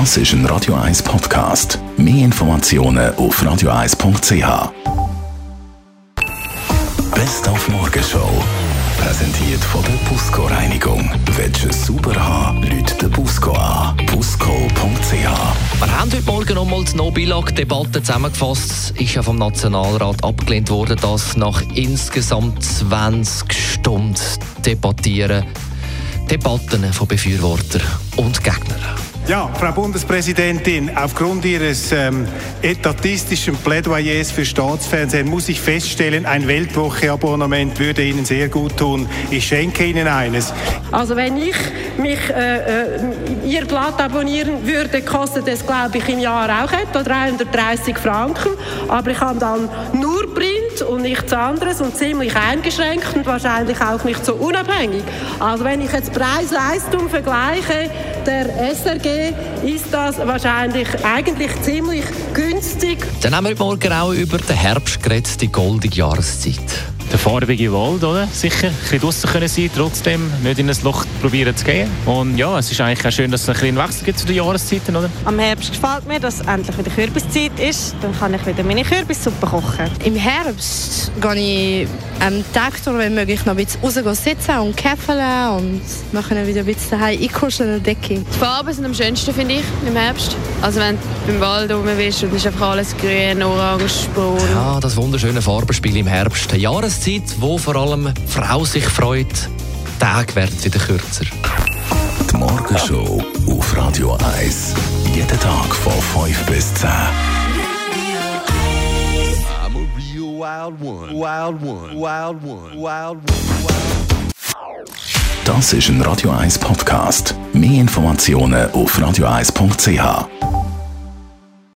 Das ist ein Radio 1 Podcast. Mehr Informationen auf radio1.ch. Best auf Morgenshow. Präsentiert von der Busco Reinigung. Willst du es sauber haben, Leute den Busco an. Busco.ch. Wir haben heute Morgen nochmal die No-Billag-Debatte zusammengefasst. Ist ja vom Nationalrat abgelehnt worden, dass nach insgesamt 20 Stunden debattieren Debatten von Befürwortern und Gegnern. Ja, Frau Bundespräsidentin, aufgrund Ihres ähm, etatistischen Plädoyers für Staatsfernsehen muss ich feststellen, ein Weltwoche-Abonnement würde Ihnen sehr gut tun. Ich schenke Ihnen eines. Also wenn ich mich äh, äh, Ihr Blatt abonnieren würde, kostet es, glaube ich, im Jahr auch etwa 330 Franken. Aber ich habe dann nur Print und nichts anderes und ziemlich eingeschränkt und wahrscheinlich auch nicht so unabhängig. Also wenn ich jetzt Preis-Leistung vergleiche, der SRG ist das wahrscheinlich eigentlich ziemlich günstig. Dann haben wir Morgen auch über den Herbst geredet, die goldige Jahreszeit. Der farbige Wald, oder? Sicher, ein bisschen draussen können sein, trotzdem nicht in ein Loch probieren zu gehen. Und ja, es ist eigentlich auch schön, dass es ein bisschen Wechsel gibt zu den Jahreszeiten, oder? Am Herbst gefällt mir, dass endlich wieder Kürbiszeit ist. Dann kann ich wieder meine Kürbissuppe kochen. Im Herbst gehe ich am Tag durch, wenn möglich, noch ein bisschen raus sitzen und käfeln und wir können wieder ein bisschen daheim einkuscheln in der Decke. Die Farben sind am schönsten, finde ich, im Herbst. Also wenn du im Wald rum bist und ist einfach alles grün, orange, braun. Ja, das wunderschöne Farbenspiel im Herbst. Eine Jahreszeit, wo vor allem die Frau sich freut. Die Tage werden wieder kürzer. Die Morgenshow auf Radio 1. Jeden Tag von 5 bis 10. I'm a real wild one. Wild one. Wild one. Wild one. Das ist ein Radio 1 Podcast. Mehr Informationen auf radio1.ch.